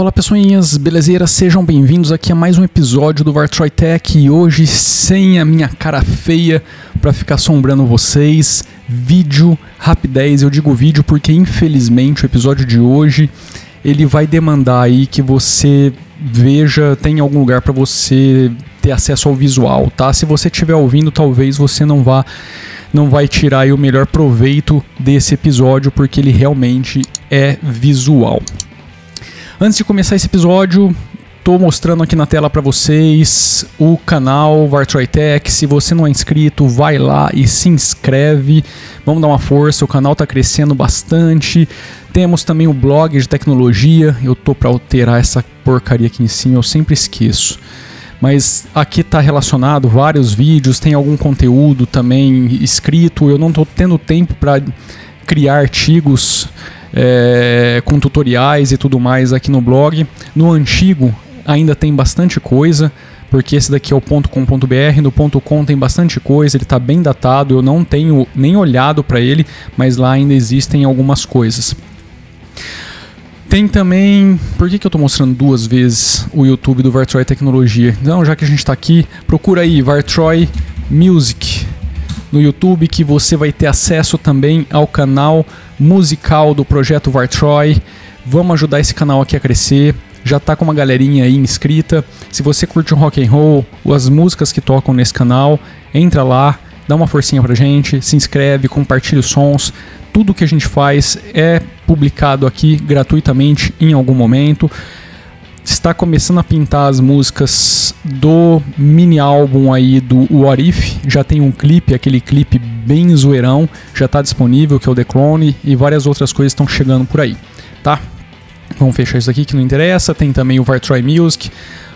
Olá pessoinhas, belezeiras? Sejam bem-vindos aqui a mais um episódio do Vartroy Tech e hoje sem a minha cara feia para ficar assombrando vocês, vídeo, rapidez, eu digo vídeo porque infelizmente o episódio de hoje ele vai demandar aí que você veja, tem algum lugar para você ter acesso ao visual, tá? Se você estiver ouvindo, talvez você não vá não vai tirar o melhor proveito desse episódio porque ele realmente é visual. Antes de começar esse episódio, Estou mostrando aqui na tela para vocês o canal Vartroy Tech. Se você não é inscrito, vai lá e se inscreve. Vamos dar uma força, o canal está crescendo bastante. Temos também o blog de tecnologia. Eu tô para alterar essa porcaria aqui em cima, eu sempre esqueço. Mas aqui está relacionado vários vídeos, tem algum conteúdo também escrito. Eu não estou tendo tempo para criar artigos é, com tutoriais e tudo mais aqui no blog. No antigo ainda tem bastante coisa, porque esse daqui é o .com.br, no .com tem bastante coisa, ele está bem datado, eu não tenho nem olhado para ele, mas lá ainda existem algumas coisas. Tem também. Por que, que eu estou mostrando duas vezes o YouTube do Vartroy Tecnologia? Então, já que a gente está aqui, procura aí Vartroy Music no YouTube, que você vai ter acesso também ao canal musical do projeto Vartroy. Vamos ajudar esse canal aqui a crescer. Já tá com uma galerinha aí inscrita. Se você curte o rock and roll, as músicas que tocam nesse canal, entra lá, dá uma forcinha pra gente, se inscreve, compartilha os sons. Tudo que a gente faz é publicado aqui gratuitamente em algum momento está começando a pintar as músicas do mini álbum aí do What If. Já tem um clipe, aquele clipe bem zoeirão, já está disponível, que é o The Clone, e várias outras coisas estão chegando por aí, tá? Vamos fechar isso aqui que não interessa. Tem também o Vartroy Music,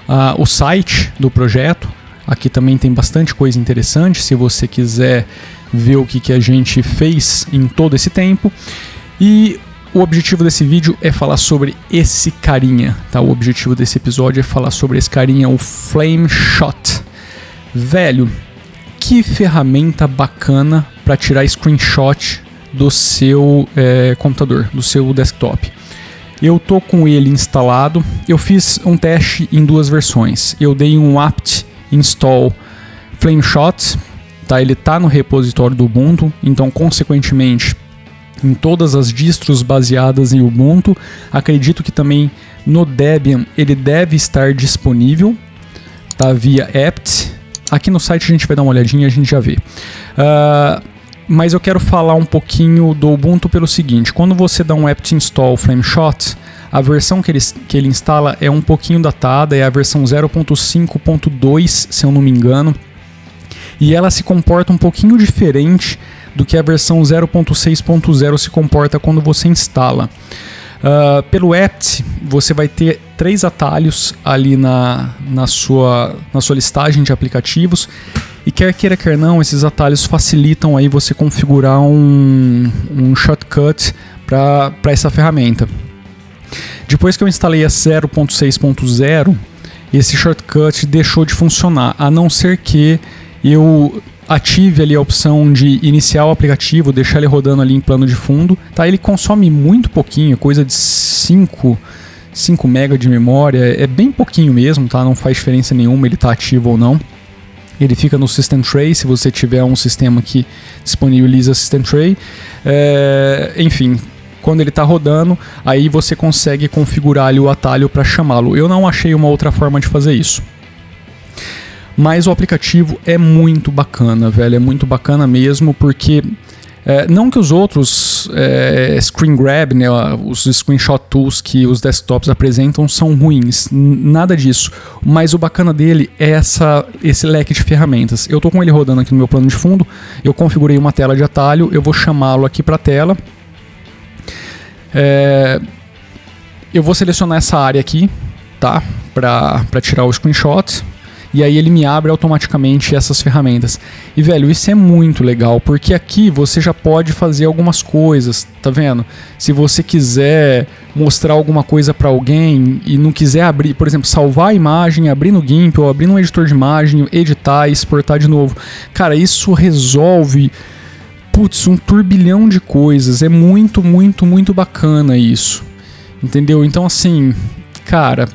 uh, o site do projeto. Aqui também tem bastante coisa interessante, se você quiser ver o que, que a gente fez em todo esse tempo. E o objetivo desse vídeo é falar sobre esse carinha, tá? O objetivo desse episódio é falar sobre esse carinha, o Flame Shot. Velho, que ferramenta bacana para tirar screenshot do seu é, computador, do seu desktop. Eu tô com ele instalado. Eu fiz um teste em duas versões. Eu dei um apt install Flameshot, tá? Ele tá no repositório do Ubuntu, então consequentemente em todas as distros baseadas em Ubuntu. Acredito que também no Debian ele deve estar disponível, tá? Via apt. Aqui no site a gente vai dar uma olhadinha e a gente já vê. Uh, mas eu quero falar um pouquinho do Ubuntu pelo seguinte: quando você dá um apt install Flameshot, a versão que ele, que ele instala é um pouquinho datada, é a versão 0.5.2, se eu não me engano, e ela se comporta um pouquinho diferente do que a versão 0.6.0 se comporta quando você instala. Uh, pelo apt, você vai ter três atalhos ali na, na, sua, na sua listagem de aplicativos. E quer queira, quer não, esses atalhos facilitam aí você configurar um, um shortcut para essa ferramenta. Depois que eu instalei a 0.6.0, esse shortcut deixou de funcionar, a não ser que eu ative ali a opção de iniciar o aplicativo, deixar ele rodando ali em plano de fundo, tá? Ele consome muito pouquinho, coisa de 5 5 MB de memória, é bem pouquinho mesmo, tá? Não faz diferença nenhuma ele tá ativo ou não. Ele fica no System Tray, se você tiver um sistema que disponibiliza System Tray. É, enfim, quando ele está rodando, aí você consegue configurar ali o atalho para chamá-lo. Eu não achei uma outra forma de fazer isso. Mas o aplicativo é muito bacana, velho. É muito bacana mesmo, porque é, não que os outros é, screen grab, né, os screenshot tools que os desktops apresentam são ruins, nada disso. Mas o bacana dele é essa, esse leque de ferramentas. Eu estou com ele rodando aqui no meu plano de fundo, eu configurei uma tela de atalho, eu vou chamá-lo aqui para a tela. É, eu vou selecionar essa área aqui, tá, para tirar o screenshot e aí ele me abre automaticamente essas ferramentas. E velho, isso é muito legal, porque aqui você já pode fazer algumas coisas, tá vendo? Se você quiser mostrar alguma coisa para alguém e não quiser abrir, por exemplo, salvar a imagem, abrir no GIMP ou abrir no editor de imagem, editar e exportar de novo. Cara, isso resolve putz, um turbilhão de coisas. É muito, muito, muito bacana isso. Entendeu? Então assim, cara,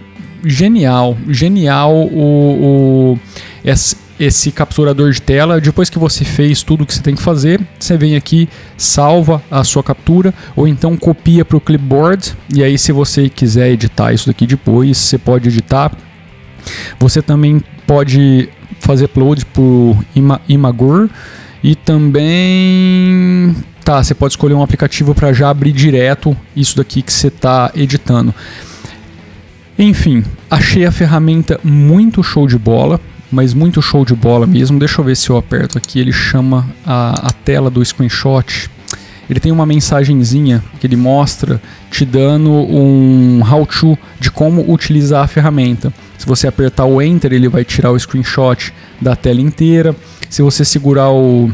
genial, genial o, o esse, esse capturador de tela. Depois que você fez tudo o que você tem que fazer, você vem aqui, salva a sua captura ou então copia para o clipboard. E aí, se você quiser editar isso daqui depois, você pode editar. Você também pode fazer upload por Ima Imagur e também tá, você pode escolher um aplicativo para já abrir direto isso daqui que você está editando. Enfim, achei a ferramenta muito show de bola mas muito show de bola mesmo. Deixa eu ver se eu aperto aqui. Ele chama a, a tela do screenshot. Ele tem uma mensagenzinha que ele mostra te dando um how-to de como utilizar a ferramenta. Se você apertar o Enter, ele vai tirar o screenshot da tela inteira. Se você segurar o,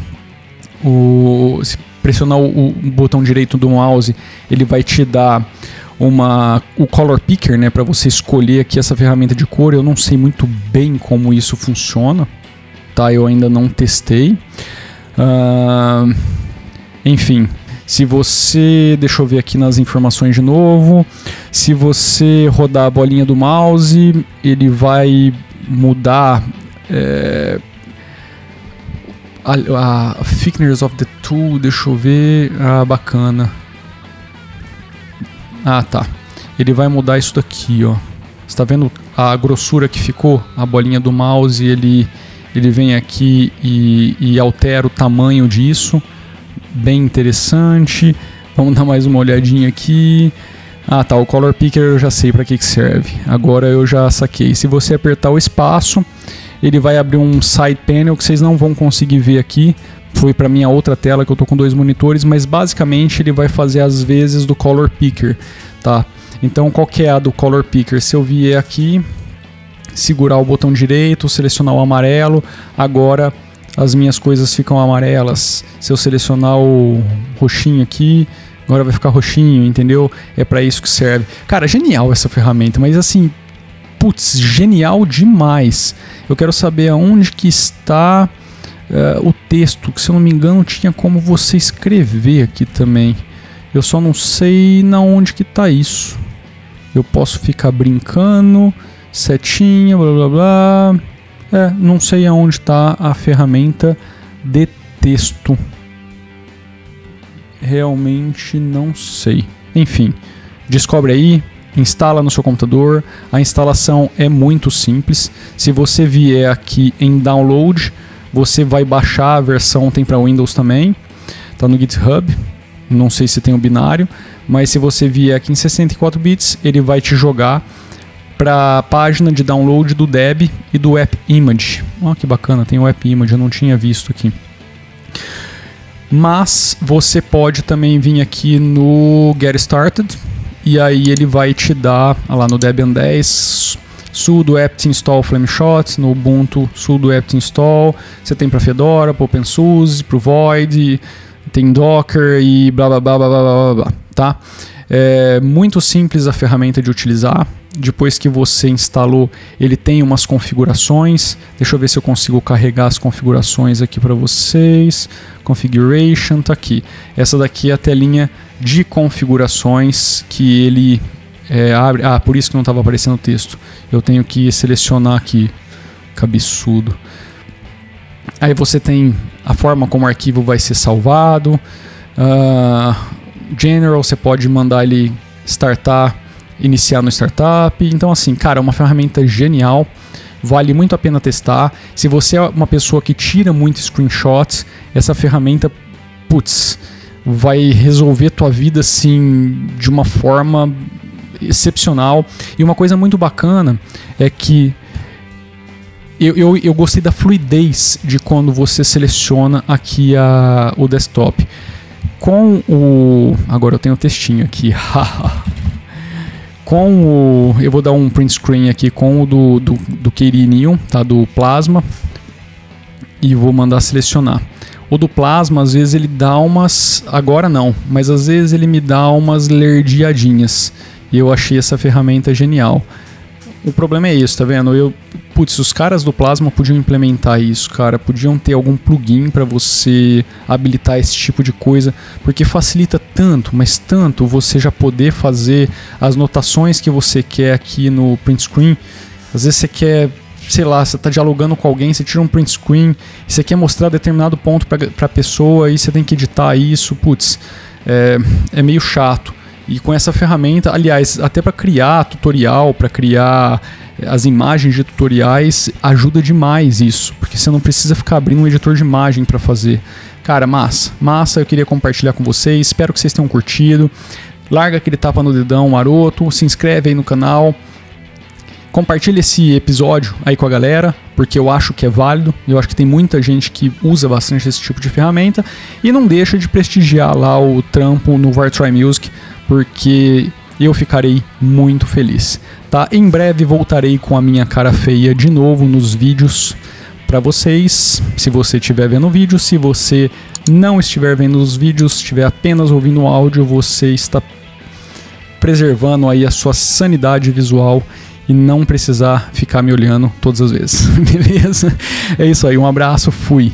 o se pressionar o, o botão direito do mouse, ele vai te dar uma o color picker, né, para você escolher aqui essa ferramenta de cor. Eu não sei muito bem como isso funciona, tá? Eu ainda não testei. Uh, enfim, se você, deixa eu ver aqui nas informações de novo, se você rodar a bolinha do mouse, ele vai mudar é, a, a thickness of the tool, deixa eu ver, ah, bacana. Ah, tá. Ele vai mudar isso daqui, ó. Está vendo a grossura que ficou? A bolinha do mouse, ele, ele vem aqui e, e altera o tamanho disso. Bem interessante. Vamos dar mais uma olhadinha aqui. Ah, tá. O Color Picker eu já sei para que, que serve. Agora eu já saquei. Se você apertar o espaço, ele vai abrir um side panel que vocês não vão conseguir ver aqui, foi para minha outra tela que eu tô com dois monitores, mas basicamente ele vai fazer as vezes do color picker, tá? Então qual que é a do color picker? Se eu vier aqui, segurar o botão direito, selecionar o amarelo, agora as minhas coisas ficam amarelas. Se eu selecionar o roxinho aqui, agora vai ficar roxinho, entendeu? É para isso que serve. Cara, genial essa ferramenta, mas assim, putz, genial demais. Eu quero saber aonde que está uh, o texto, que se eu não me engano tinha como você escrever aqui também. Eu só não sei na onde que tá isso. Eu posso ficar brincando, setinha, blá blá blá. É, não sei aonde está a ferramenta de texto. Realmente não sei. Enfim, descobre aí, instala no seu computador. A instalação é muito simples. Se você vier aqui em download, você vai baixar a versão, tem para Windows também, tá no GitHub. Não sei se tem o um binário, mas se você vier aqui em 64 bits, ele vai te jogar para a página de download do Deb e do App Image. Olha que bacana, tem o App Image, eu não tinha visto aqui. Mas você pode também vir aqui no Get Started e aí ele vai te dar lá no Debian 10 sudo apt install flameshots, no Ubuntu sudo apt install, você tem para Fedora, para OpenSUSE, para Void, tem Docker e blá blá blá blá blá blá, blá tá? É muito simples a ferramenta de utilizar. Depois que você instalou, ele tem umas configurações. Deixa eu ver se eu consigo carregar as configurações aqui para vocês. Configuration tá aqui. Essa daqui é a telinha de configurações que ele é, abre. Ah, por isso que não estava aparecendo o texto. Eu tenho que selecionar aqui. Cabeçudo. Aí você tem a forma como o arquivo vai ser salvado. Uh, general, você pode mandar ele startar, iniciar no startup. Então, assim, cara, é uma ferramenta genial. Vale muito a pena testar. Se você é uma pessoa que tira muito screenshots, essa ferramenta, putz, vai resolver tua vida assim de uma forma excepcional. E uma coisa muito bacana é que eu, eu, eu gostei da fluidez de quando você seleciona aqui a, o desktop. Com o. Agora eu tenho o textinho aqui. com o. Eu vou dar um print screen aqui com o do, do, do tá? Do Plasma. E vou mandar selecionar. O do Plasma, às vezes ele dá umas. Agora não, mas às vezes ele me dá umas lerdiadinhas. E eu achei essa ferramenta genial. o problema é isso, tá vendo? Eu, putz, os caras do Plasma podiam implementar isso, cara. Podiam ter algum plugin para você habilitar esse tipo de coisa, porque facilita tanto, mas tanto você já poder fazer as notações que você quer aqui no print screen. Às vezes você quer sei lá, você está dialogando com alguém, você tira um print screen, você quer mostrar determinado ponto para a pessoa e você tem que editar isso, putz, é, é meio chato. E com essa ferramenta, aliás, até para criar tutorial, para criar eh, as imagens de tutoriais, ajuda demais isso, porque você não precisa ficar abrindo um editor de imagem para fazer. Cara, massa, massa, eu queria compartilhar com vocês, espero que vocês tenham curtido. Larga aquele tapa no dedão maroto, se inscreve aí no canal. Compartilhe esse episódio aí com a galera, porque eu acho que é válido. Eu acho que tem muita gente que usa bastante esse tipo de ferramenta. E não deixa de prestigiar lá o trampo no Vartry Music, porque eu ficarei muito feliz. Tá? Em breve voltarei com a minha cara feia de novo nos vídeos para vocês. Se você estiver vendo o vídeo, se você não estiver vendo os vídeos, estiver apenas ouvindo o áudio, você está preservando aí a sua sanidade visual e não precisar ficar me olhando todas as vezes. Beleza? É isso aí, um abraço, fui.